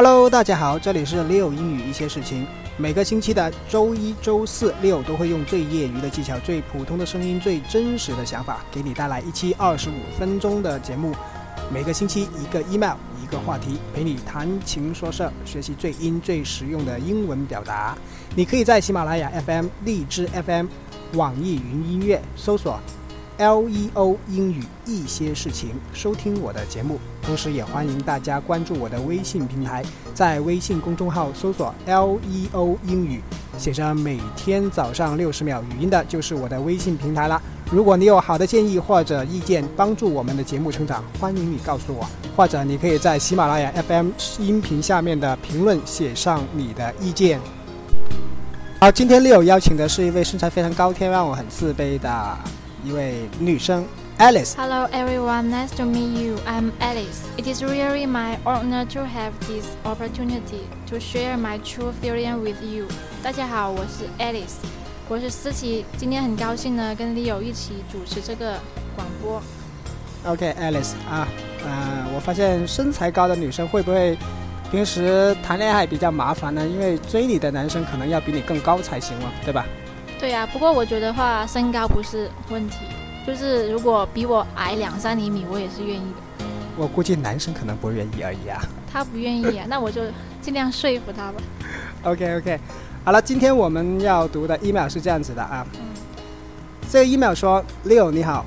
Hello，大家好，这里是六英语一些事情。每个星期的周一、周四、六都会用最业余的技巧、最普通的声音、最真实的想法，给你带来一期二十五分钟的节目。每个星期一个 email，一个话题，陪你谈情说事，学习最英最实用的英文表达。你可以在喜马拉雅 FM、荔枝 FM、网易云音乐搜索。L E O 英语一些事情，收听我的节目，同时也欢迎大家关注我的微信平台，在微信公众号搜索 L E O 英语，写着每天早上六十秒语音的，就是我的微信平台了。如果你有好的建议或者意见，帮助我们的节目成长，欢迎你告诉我，或者你可以在喜马拉雅 FM 音频下面的评论写上你的意见。好，今天 Leo 邀请的是一位身材非常高挑，让我很自卑的。一位女生 Alice。Hello everyone, nice to meet you. I'm Alice. It is really my honor to have this opportunity to share my true feeling with you. 大家好，我是 Alice，我是思琪。今天很高兴呢，跟 Leo 一起主持这个广播。OK，Alice 啊，呃，我发现身材高的女生会不会平时谈恋爱比较麻烦呢？因为追你的男生可能要比你更高才行嘛，对吧？对呀，不过我觉得话身高不是问题，就是如果比我矮两三厘米，我也是愿意的。我估计男生可能不愿意而已啊。他不愿意啊，那我就尽量说服他吧。OK OK，好了，今天我们要读的 email 是这样子的啊。嗯。这个 email 说：“Leo 你好，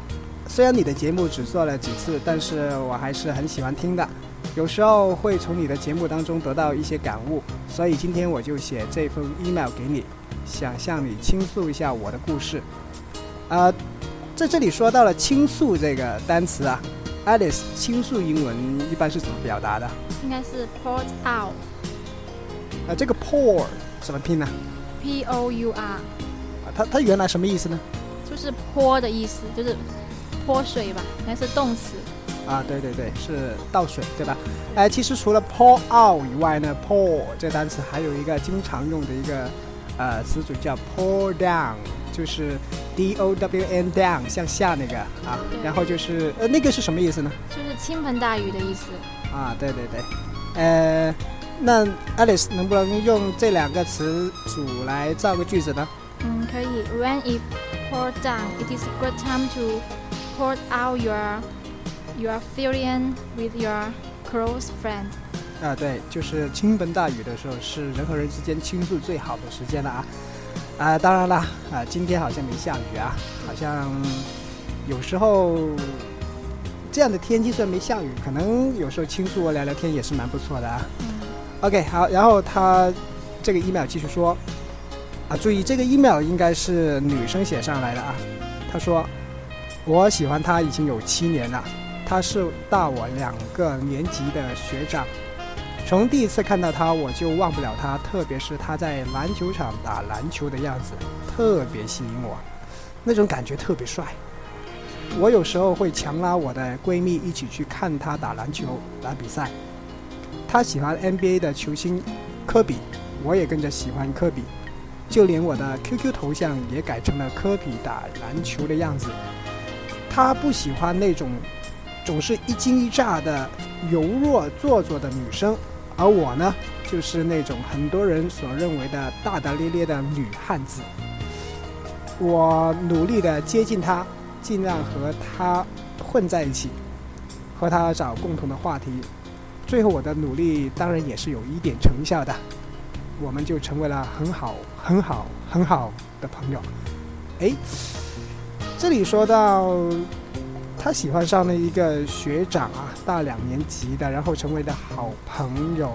虽然你的节目只做了几次，但是我还是很喜欢听的。有时候会从你的节目当中得到一些感悟，所以今天我就写这封 email 给你。”想向你倾诉一下我的故事，啊，在这里说到了倾诉这个单词啊，Alice，倾诉英文一般是怎么表达的？应该是 pour out。啊，这个 pour 怎么拼呢？P O U R。啊，它它原来什么意思呢？就是泼的意思，就是泼水吧，应该是动词。啊，对对对，是倒水，对吧？哎，其实除了 pour out 以外呢，pour 这个单词还有一个经常用的一个。呃，词组叫 pour down，就是 D O W N down，向下那个啊，然后就是呃，那个是什么意思呢？就是倾盆大雨的意思。啊，对对对，呃，那 Alice 能不能用这两个词组来造个句子呢？嗯，可以。When it pour down, it is a good time to pour out your your feeling with your close friend. 啊，对，就是倾盆大雨的时候，是人和人之间倾诉最好的时间了啊！啊，当然啦，啊，今天好像没下雨啊，好像有时候这样的天气虽然没下雨，可能有时候倾诉聊聊天也是蛮不错的啊。OK，好，然后他这个 email 继续说，啊，注意这个 email 应该是女生写上来的啊。他说，我喜欢他已经有七年了，他是大我两个年级的学长。从第一次看到他，我就忘不了他，特别是他在篮球场打篮球的样子，特别吸引我，那种感觉特别帅。我有时候会强拉我的闺蜜一起去看他打篮球、打比赛。他喜欢 NBA 的球星科比，我也跟着喜欢科比，就连我的 QQ 头像也改成了科比打篮球的样子。他不喜欢那种总是一惊一乍的柔弱做作的女生。而我呢，就是那种很多人所认为的大大咧咧的女汉子。我努力的接近她，尽量和她混在一起，和她找共同的话题。最后，我的努力当然也是有一点成效的，我们就成为了很好、很好、很好的朋友。哎，这里说到。他喜欢上了一个学长啊，大两年级的，然后成为的好朋友。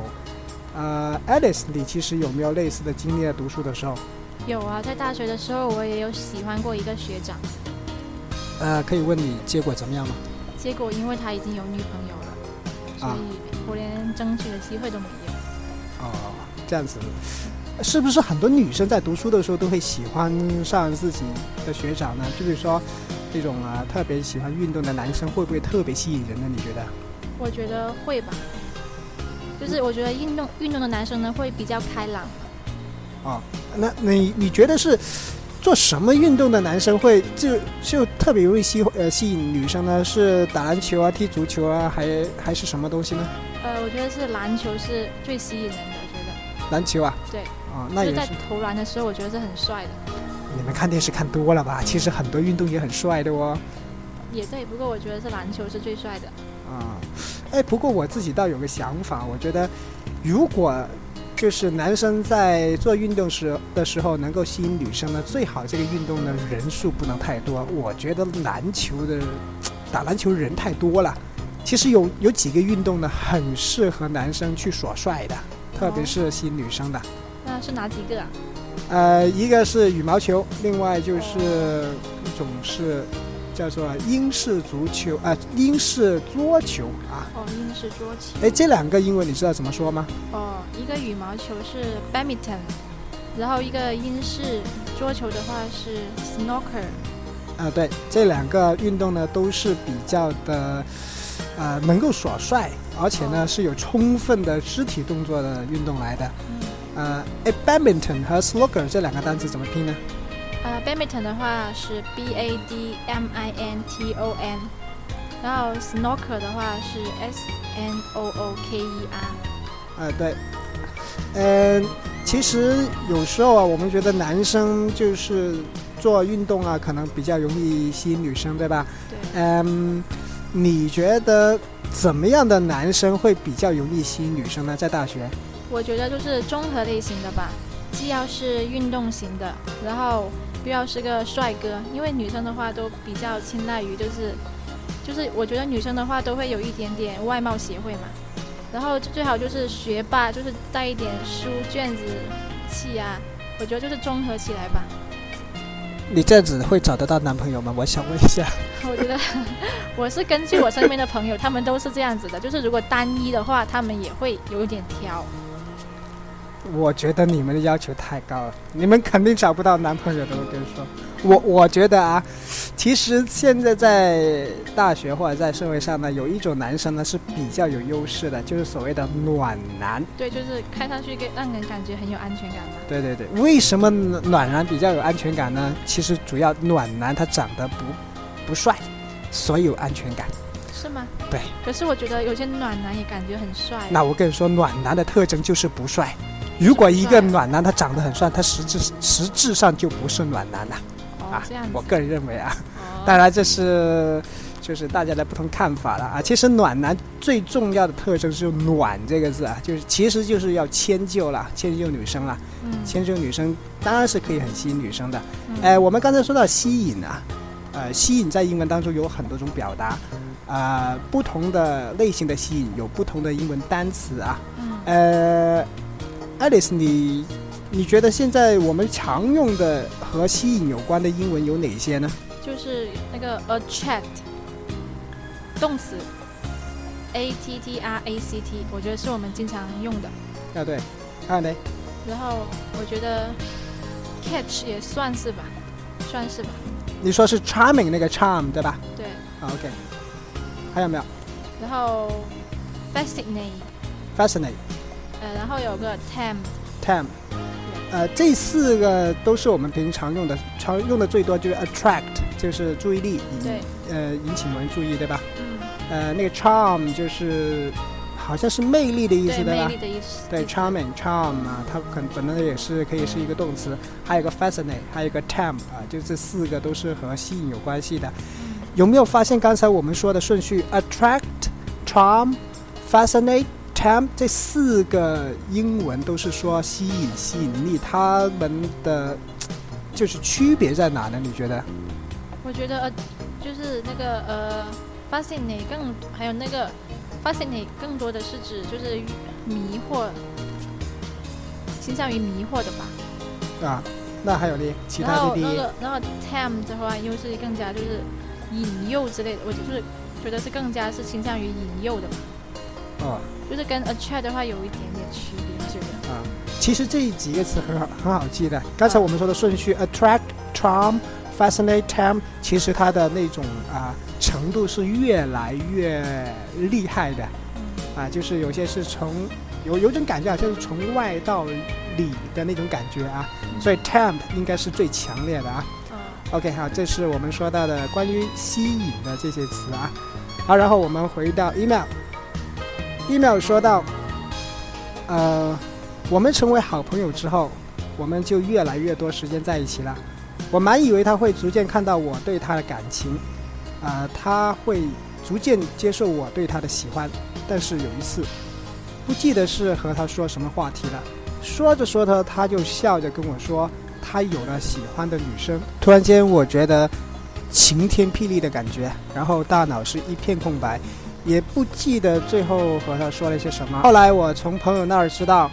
呃，Alice，你其实有没有类似的经历？读书的时候？有啊，在大学的时候，我也有喜欢过一个学长。呃，可以问你结果怎么样吗？结果因为他已经有女朋友了，所以我连争取的机会都没有。哦，这样子，是不是很多女生在读书的时候都会喜欢上自己的学长呢？就比如说。这种啊，特别喜欢运动的男生会不会特别吸引人呢？你觉得？我觉得会吧，就是我觉得运动运动的男生呢会比较开朗。哦，那你你觉得是做什么运动的男生会就就特别容易吸呃吸引女生呢？是打篮球啊、踢足球啊，还还是什么东西呢？呃，我觉得是篮球是最吸引人的，我觉得。篮球啊？对。啊，那也是。在投篮的时候，我觉得是很帅的。你们看电视看多了吧？其实很多运动也很帅的哦。也对，不过我觉得是篮球是最帅的。啊，哎，不过我自己倒有个想法，我觉得如果就是男生在做运动时的时候能够吸引女生呢，最好这个运动的人数不能太多。我觉得篮球的打篮球人太多了。其实有有几个运动呢，很适合男生去耍帅的，特别是吸引女生的。那是哪几个啊？呃，一个是羽毛球，另外就是一种是叫做英式足球啊，英式桌球啊。哦，英式桌球。哎，这两个英文你知道怎么说吗？哦，一个羽毛球是 badminton，然后一个英式桌球的话是 snooker。啊，对，这两个运动呢都是比较的，呃，能够耍帅，而且呢是有充分的肢体动作的运动来的。呃，哎，badminton 和 snooker 这两个单词怎么拼呢？呃，badminton 的话是 b a d m i n t o n，然后 snooker 的话是 s n o o k e r。呃，对，嗯，其实有时候啊，我们觉得男生就是做运动啊，可能比较容易吸引女生，对吧？对。嗯，你觉得怎么样的男生会比较容易吸引女生呢？在大学？我觉得就是综合类型的吧，既要是运动型的，然后又要是个帅哥。因为女生的话都比较青睐于就是，就是我觉得女生的话都会有一点点外貌协会嘛。然后最好就是学霸，就是带一点书卷子气啊。我觉得就是综合起来吧。你这样子会找得到男朋友吗？我想问一下。我觉得我是根据我身边的朋友，他们都是这样子的，就是如果单一的话，他们也会有一点挑。我觉得你们的要求太高了，你们肯定找不到男朋友的。我跟你说，我我觉得啊，其实现在在大学或者在社会上呢，有一种男生呢是比较有优势的，就是所谓的暖男。对，就是看上去给让人感觉很有安全感嘛。对对对，为什么暖男比较有安全感呢？其实主要暖男他长得不不帅，所以有安全感。是吗？对。可是我觉得有些暖男也感觉很帅。那我跟你说，暖男的特征就是不帅。如果一个暖男他长得很帅，他实质实质上就不是暖男了，啊，我个人认为啊，当然这是就是大家的不同看法了啊。其实暖男最重要的特征是“暖”这个字啊，就是其实就是要迁就了，迁就女生了，迁就女生当然是可以很吸引女生的。哎，我们刚才说到吸引啊，呃，吸引在英文当中有很多种表达，啊，不同的类型的吸引有不同的英文单词啊，呃。Alice，你你觉得现在我们常用的和吸引有关的英文有哪些呢？就是那个 attract 动词，a t t r a c t，我觉得是我们经常用的。啊对，还有呢？然后我觉得 catch 也算是吧，算是吧。你说是 charming 那个 charm 对吧？对。OK，还有没有？然后 fascinate，fascinate。呃，然后有个 tempt，tempt，呃，这四个都是我们平常用的，常用的最多就是 attract，就是注意力，对，呃，引起某人注意，对吧？嗯。呃，那个 charm 就是好像是魅力的意思，对吧？魅力的意思。对，charming，charm 啊，它可能本来也是可以是一个动词，还有个 fascinate，还有个 tempt 啊，就这四个都是和吸引有关系的。有没有发现刚才我们说的顺序？attract，charm，fascinate。Tempt 这四个英文都是说吸引、吸引力，他们的就是区别在哪呢？你觉得？我觉得呃，就是那个呃，fascinate 更还有那个 fascinate 更多的是指就是迷惑，倾向于迷惑的吧？啊，那还有呢？其他的？然后那个然后 tempt 的话又是更加就是引诱之类的，我就是觉得是更加是倾向于引诱的。哦。就是跟 attract 的话有一点点区别，觉得啊，其实这几个词很好很好记的。刚才我们说的顺序，attract、charm、fascinate、tempt，其实它的那种啊程度是越来越厉害的。啊，就是有些是从有有种感觉好像是从外到里的那种感觉啊，所以 temp 应该是最强烈的啊。嗯 OK，好，这是我们说到的关于吸引的这些词啊。好，然后我们回到 email。Email 说到，呃，我们成为好朋友之后，我们就越来越多时间在一起了。我满以为他会逐渐看到我对他的感情，啊、他会逐渐接受我对他的喜欢。但是有一次，不记得是和他说什么话题了，说着说着，他就笑着跟我说，他有了喜欢的女生。突然间，我觉得晴天霹雳的感觉，然后大脑是一片空白，也不记得最后和他说了些什么。后来我从朋友那儿知道，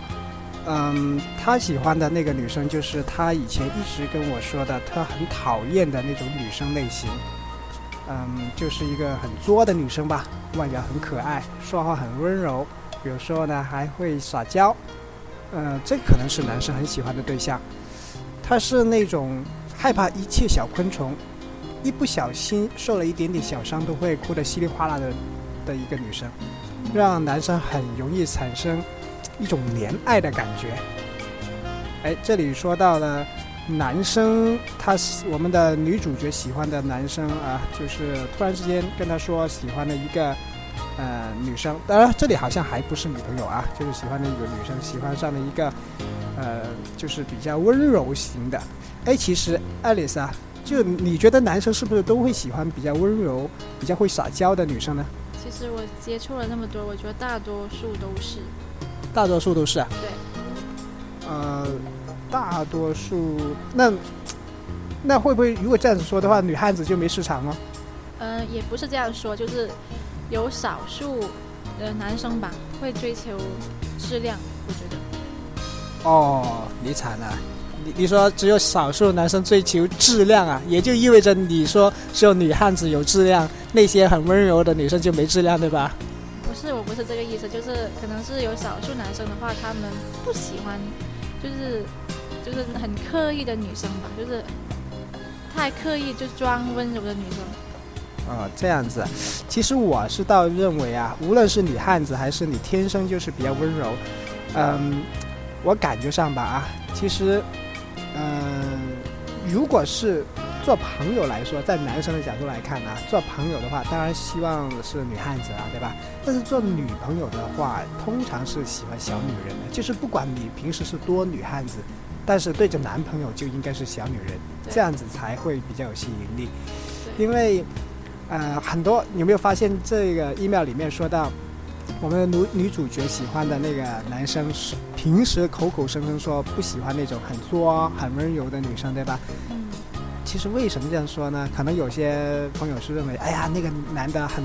嗯，他喜欢的那个女生就是他以前一直跟我说的，他很讨厌的那种女生类型。嗯，就是一个很作的女生吧，外表很可爱，说话很温柔，有时候呢还会撒娇。呃，这可能是男生很喜欢的对象。她是那种害怕一切小昆虫，一不小心受了一点点小伤都会哭得稀里哗啦的的一个女生，让男生很容易产生一种怜爱的感觉。哎，这里说到了男生，他喜我们的女主角喜欢的男生啊，就是突然之间跟他说喜欢的一个呃女生，当然这里好像还不是女朋友啊，就是喜欢的一个女生，喜欢上了一个呃就是比较温柔型的。哎，其实爱丽丝啊，就你觉得男生是不是都会喜欢比较温柔、比较会撒娇的女生呢？其实我接触了那么多，我觉得大多数都是。大多数都是啊。对。呃，大多数那那会不会如果这样子说的话，女汉子就没市场了？嗯、也不是这样说，就是有少数呃男生吧会追求质量，我觉得。哦，你惨了。你你说只有少数男生追求质量啊，也就意味着你说只有女汉子有质量，那些很温柔的女生就没质量，对吧？不是，我不是这个意思，就是可能是有少数男生的话，他们不喜欢，就是就是很刻意的女生吧，就是太刻意就装温柔的女生。哦，这样子，其实我是倒认为啊，无论是女汉子还是你天生就是比较温柔，嗯，我感觉上吧啊，其实，嗯，如果是做朋友来说，在男生的角度来看啊，做朋友的话，当然希望是女汉子啊，对吧？但是做女朋友的话，通常是喜欢小女人的，就是不管你平时是多女汉子，但是对着男朋友就应该是小女人，这样子才会比较有吸引力。因为，呃，很多你有没有发现这个 email 里面说到，我们的女女主角喜欢的那个男生是平时口口声声说不喜欢那种很作、很温柔的女生，对吧？嗯，其实为什么这样说呢？可能有些朋友是认为，哎呀，那个男的很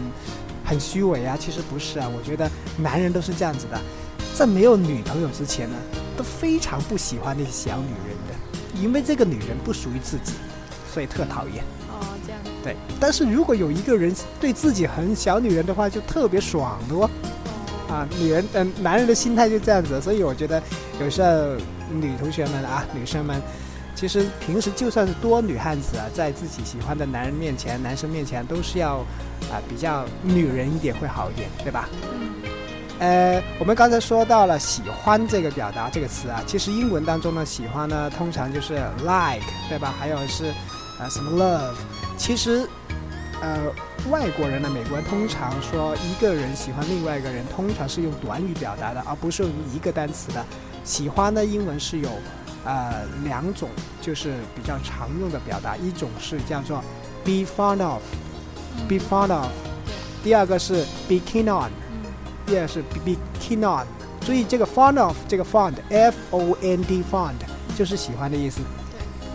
很虚伪啊。其实不是啊，我觉得男人都是这样子的，在没有女朋友之前呢，都非常不喜欢那些小女人的，因为这个女人不属于自己，所以特讨厌。对，但是如果有一个人对自己很小女人的话，就特别爽的哦。啊，女人嗯、男人的心态就这样子，所以我觉得有时候女同学们啊，女生们，其实平时就算是多女汉子啊，在自己喜欢的男人面前、男生面前，都是要啊比较女人一点会好一点，对吧？嗯，呃，我们刚才说到了喜欢这个表达这个词啊，其实英文当中呢，喜欢呢通常就是 like，对吧？还有是啊什么 love，其实呃外国人呢，美国人通常说一个人喜欢另外一个人，通常是用短语表达的，而不是用一个单词的。喜欢的，英文是有呃两种，就是比较常用的表达，一种是叫做 be fond of，be 嗯 fond of，第二个是 be keen on。嗯，第二是 be keen on，注意这个 fond of 这个 fond f o n d fond 就是喜欢的意思。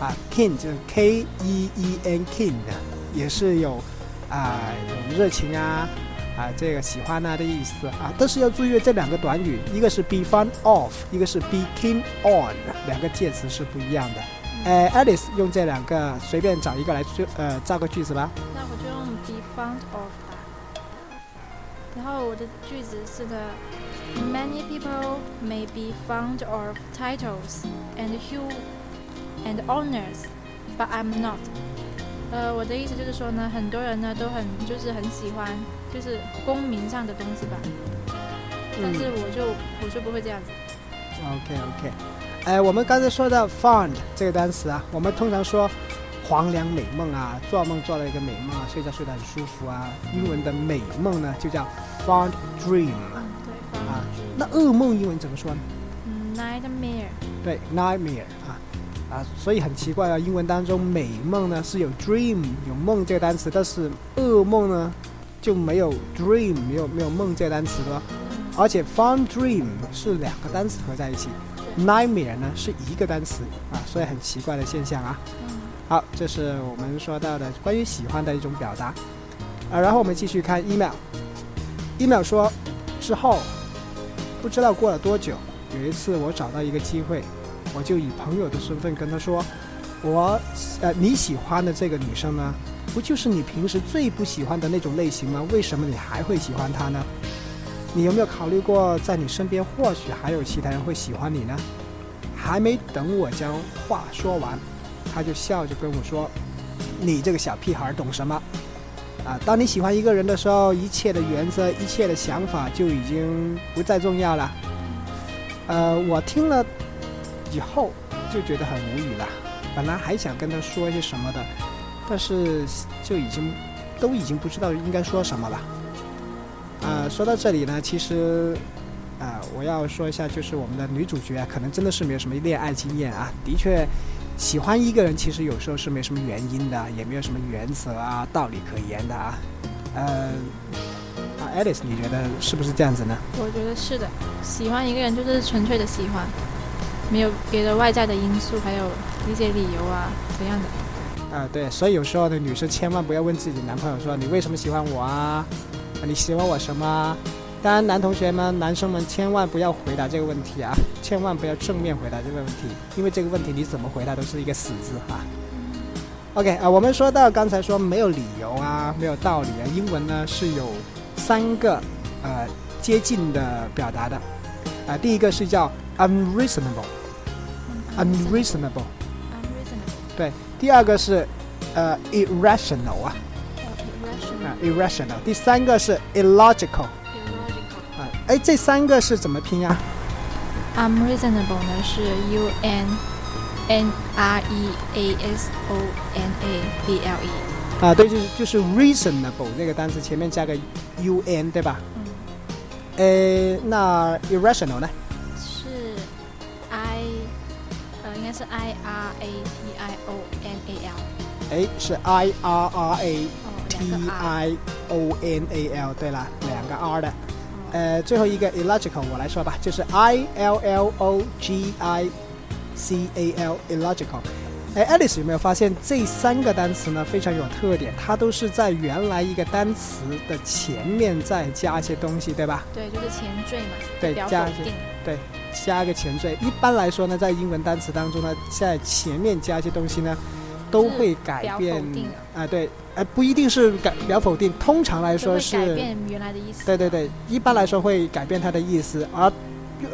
啊，keen 就是 k e e n keen 的，也是有啊有热情啊啊这个喜欢啊的意思啊。但是要注意这两个短语，一个是 be fond of，一个是 be keen on，两个介词是不一样的。呃，Alice 用这两个随便找一个来做呃造个句子吧。那我就用 be fond of 吧。然后我的句子是的，Many people may be fond of titles and hue and honors, but I'm not。呃，我的意思就是说呢，很多人呢都很就是很喜欢就是功名上的东西吧，但是我就我就不会这样子。OK OK，哎，我们刚才说到 fond 这个单词啊，我们通常说黄粱美梦啊，做梦做了一个美梦啊，睡觉睡得很舒服啊。英文的美梦呢就叫 fond dream 嗯，对。啊。那噩梦英文怎么说呢？嗯，nightmare。对，nightmare 啊，所以很奇怪啊，英文当中美梦呢是有 dream 有梦这个单词，但是噩梦呢就没有 dream 没有没有梦这个单词的，而且 fond dream 是两个单词合在一起，nightmare 呢是一个单词啊，所以很奇怪的现象啊。好，这是我们说到的关于喜欢的一种表达。啊，然后我们继续看 email，email 说之后不知道过了多久，有一次我找到一个机会，我就以朋友的身份跟他说，我呃你喜欢的这个女生呢，不就是你平时最不喜欢的那种类型吗？为什么你还会喜欢她呢？你有没有考虑过，在你身边或许还有其他人会喜欢你呢？还没等我将话说完，他就笑着跟我说：“你这个小屁孩懂什么？啊，当你喜欢一个人的时候，一切的原则、一切的想法就已经不再重要了。”呃，我听了以后就觉得很无语了。本来还想跟他说一些什么的，但是就已经都已经不知道应该说什么了。啊，说到这里呢，其实啊，我要说一下，就是我们的女主角啊，可能真的是没有什么恋爱经验啊，的确。喜欢一个人，其实有时候是没什么原因的，也没有什么原则啊、道理可言的啊。呃，啊，Alice，你觉得是不是这样子呢？我觉得是的，喜欢一个人就是纯粹的喜欢，没有别的外在的因素，还有一些理由啊怎样的。啊，对，所以有时候呢，女生千万不要问自己男朋友说你为什么喜欢我啊？你喜欢我什么？当然，男同学们、男生们千万不要回答这个问题啊，千万不要正面回答这个问题，因为这个问题你怎么回答都是一个死字啊。OK 啊，我们说到刚才说没有理由啊，没有道理啊，英文呢是有三个呃接近的表达的啊，第一个是叫 unreasonable，unreasonable，unreasonable，对，第二个是呃 irrational 啊。irrational，irrational。第三个是 illogical illogical。啊，哎，这三个是怎么拼呀？unreasonable 呢是 u n n r e a s o n a b l e。啊，对，就是就是 reasonable 那个单词前面加个 u n 对吧？嗯，呃，那 irrational 呢？是 i 呃应该是 i r a t i o n a l。哎，是 i r r a 哦，t 两个 r。i o n a l，对了，两个 r 的。哦呃，最后一个 illogical 我来说吧，就是 i l l o g i c a l illogical。哎，Alice 有没有发现这三个单词呢非常有特点？它都是在原来一个单词的前面再加一些东西，对吧？对，就是前缀嘛，对加一些对。加一个前缀。一般来说呢，在英文单词当中呢，在前面加一些东西呢，都会改表变否定啊、对，呃，不一定是改表否定，通常来说是改变原来的意思。对对对，一般来说会改变它的意思，而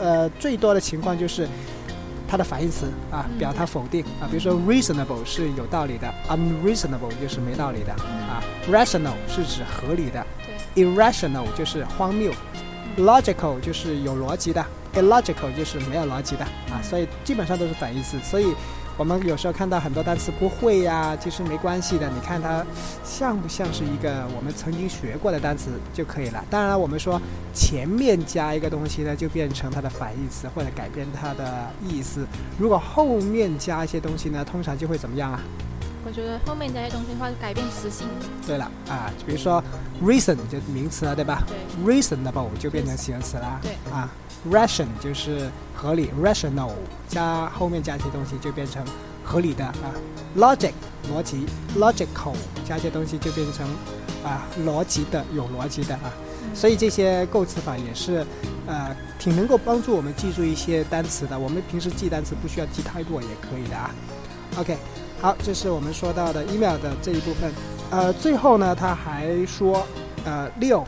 呃最多的情况就是它的反义词啊，嗯。表它否定啊，比如说 reasonable 是有道理的，unreasonable 就是没道理的嗯。啊，rational 是指合理的，，irrational 就是荒谬，logical 就是有逻辑的，illogical 就是没有逻辑的啊，所以基本上都是反义词，所以。我们有时候看到很多单词不会呀、其实没关系的。你看它像不像是一个我们曾经学过的单词就可以了。当然了，我们说前面加一个东西呢，就变成它的反义词或者改变它的意思。如果后面加一些东西呢，通常就会怎么样啊？我觉得后面这些东西的话，改变词性。对了啊，比如说 reason 就名词了，对吧对，？reasonable 就变成形容词啦。对啊，ration 就是合理，rational 加后面加一些东西就变成合理的啊。logic 逻辑，logical 加一些东西就变成啊逻辑的，有逻辑的啊。嗯所以这些构词法也是，呃，挺能够帮助我们记住一些单词的。我们平时记单词不需要记太多也可以的啊。OK，好，这是我们说到的 email 的这一部分。呃，最后呢，他还说，呃，六，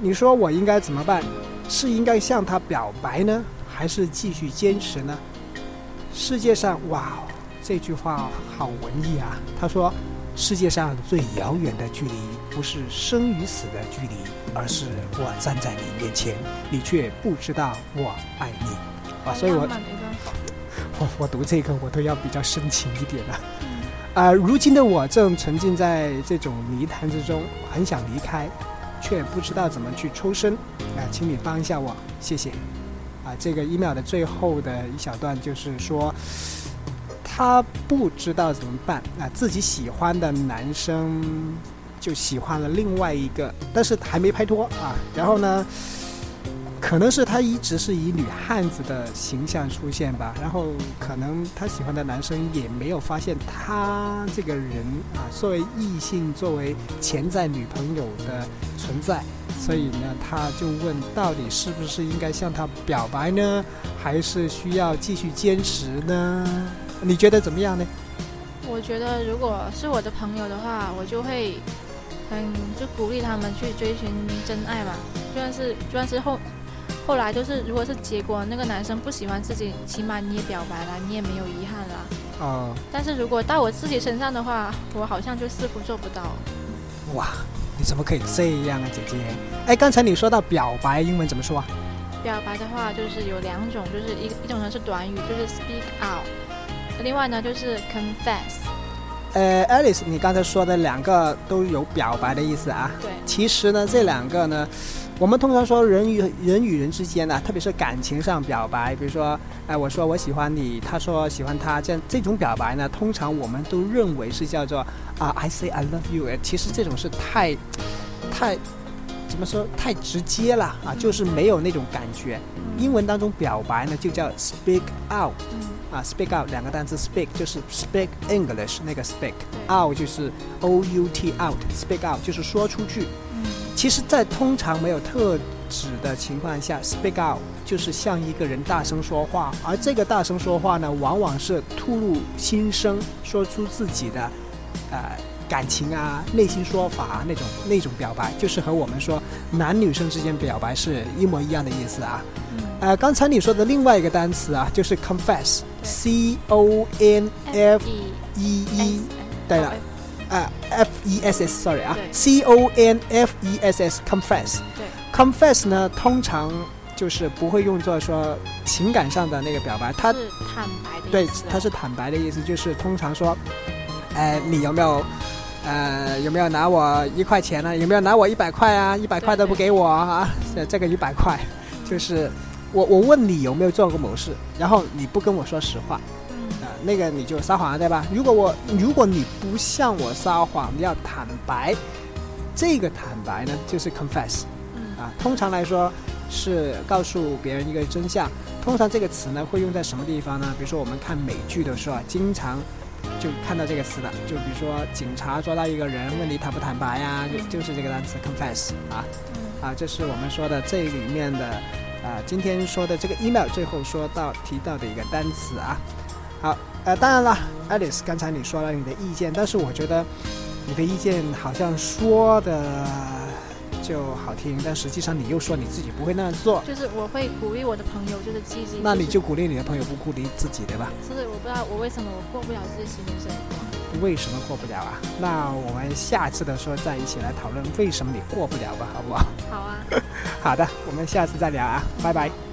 你说我应该怎么办？是应该向他表白呢，还是继续坚持呢？世界上，哇，这句话好文艺啊！他说，世界上最遥远的距离，不是生与死的距离，而是我站在你面前，你却不知道我爱你。啊，所以我我读这个我都要比较深情一点了。啊、如今的我正沉浸在这种泥潭之中，很想离开，却不知道怎么去抽身。啊、请你帮一下我，谢谢。啊、这个 email 的最后的一小段就是说，他不知道怎么办啊、自己喜欢的男生就喜欢了另外一个，但是还没拍拖啊。然后呢，可能是他一直是以女汉子的形象出现吧，然后可能他喜欢的男生也没有发现他这个人啊，作为异性，作为潜在女朋友的存在，所以呢，他就问到底是不是应该向他表白呢，还是需要继续坚持呢？你觉得怎么样呢？我觉得如果是我的朋友的话，我就会很就鼓励他们去追寻真爱吧。就算是就算是后后来就是如果是结果那个男生不喜欢自己，起码你也表白了，你也没有遗憾了。哦，但是如果到我自己身上的话，我好像就似乎做不到。哇，你怎么可以这样啊，姐姐？哎，刚才你说到表白，英文怎么说啊？表白的话就是有两种，就是一一种呢是短语，就是 speak out，另外呢就是 confess。呃，Alice，你刚才说的两个都有表白的意思啊。对，其实呢，这两个呢，我们通常说人与人与人之间呢、特别是感情上表白，比如说，哎、我说我喜欢你，他说喜欢他，这样这种表白呢，通常我们都认为是叫做啊，I say I love you。其实这种是太太怎么说太直接了啊，就是没有那种感觉。英文当中表白呢就叫 speak out。啊，speak out 两个单词，speak 就是 speak English 那个 speak，out 就是 O U T out，speak out 就是说出去。嗯其实，在通常没有特指的情况下，speak out 就是向一个人大声说话，而这个大声说话呢，往往是吐露心声，说出自己的呃感情啊、内心说法啊那种那种表白，就是和我们说男女生之间表白是一模一样的意思啊。嗯。呃，刚才你说的另外一个单词啊，就是 confess，C O N F E E 对了啊，F E S S，sorry 啊，C O N F E S S，confess。对 confess 呢，通常就是不会用作说情感上的那个表白，它是坦白的对意思啊它是坦白的意思，就是通常说，哎，你有没有？呃，有没有拿我一块钱呢？有没有拿我一百块啊？一百块都不给我啊！这 这个一百块，就是我我问你有没有做过某事，然后你不跟我说实话，那个你就撒谎了，对吧？如果我如果你不向我撒谎，你要坦白，这个坦白呢就是 confess 嗯啊。通常来说是告诉别人一个真相。通常这个词呢会用在什么地方呢？比如说我们看美剧的时候啊，经常就看到这个词的。就比如说警察抓到一个人，问你坦不坦白呀、就就是这个单词 confess 啊。嗯啊，这是我们说的这里面的，啊，今天说的这个 email 最后说到提到的一个单词啊。好，呃，当然了，Alice，刚才你说了你的意见，但是我觉得你的意见好像说的就好听，但实际上你又说你自己不会那样做，就是我会鼓励我的朋友，就是积极。那你就鼓励你的朋友，不鼓励自己，对吧？就是我不知道我为什么我过不了自己心里生活。为什么过不了啊？那我们下次的时候再一起来讨论为什么你过不了吧，好不好？好啊。好的，我们下次再聊啊，拜拜。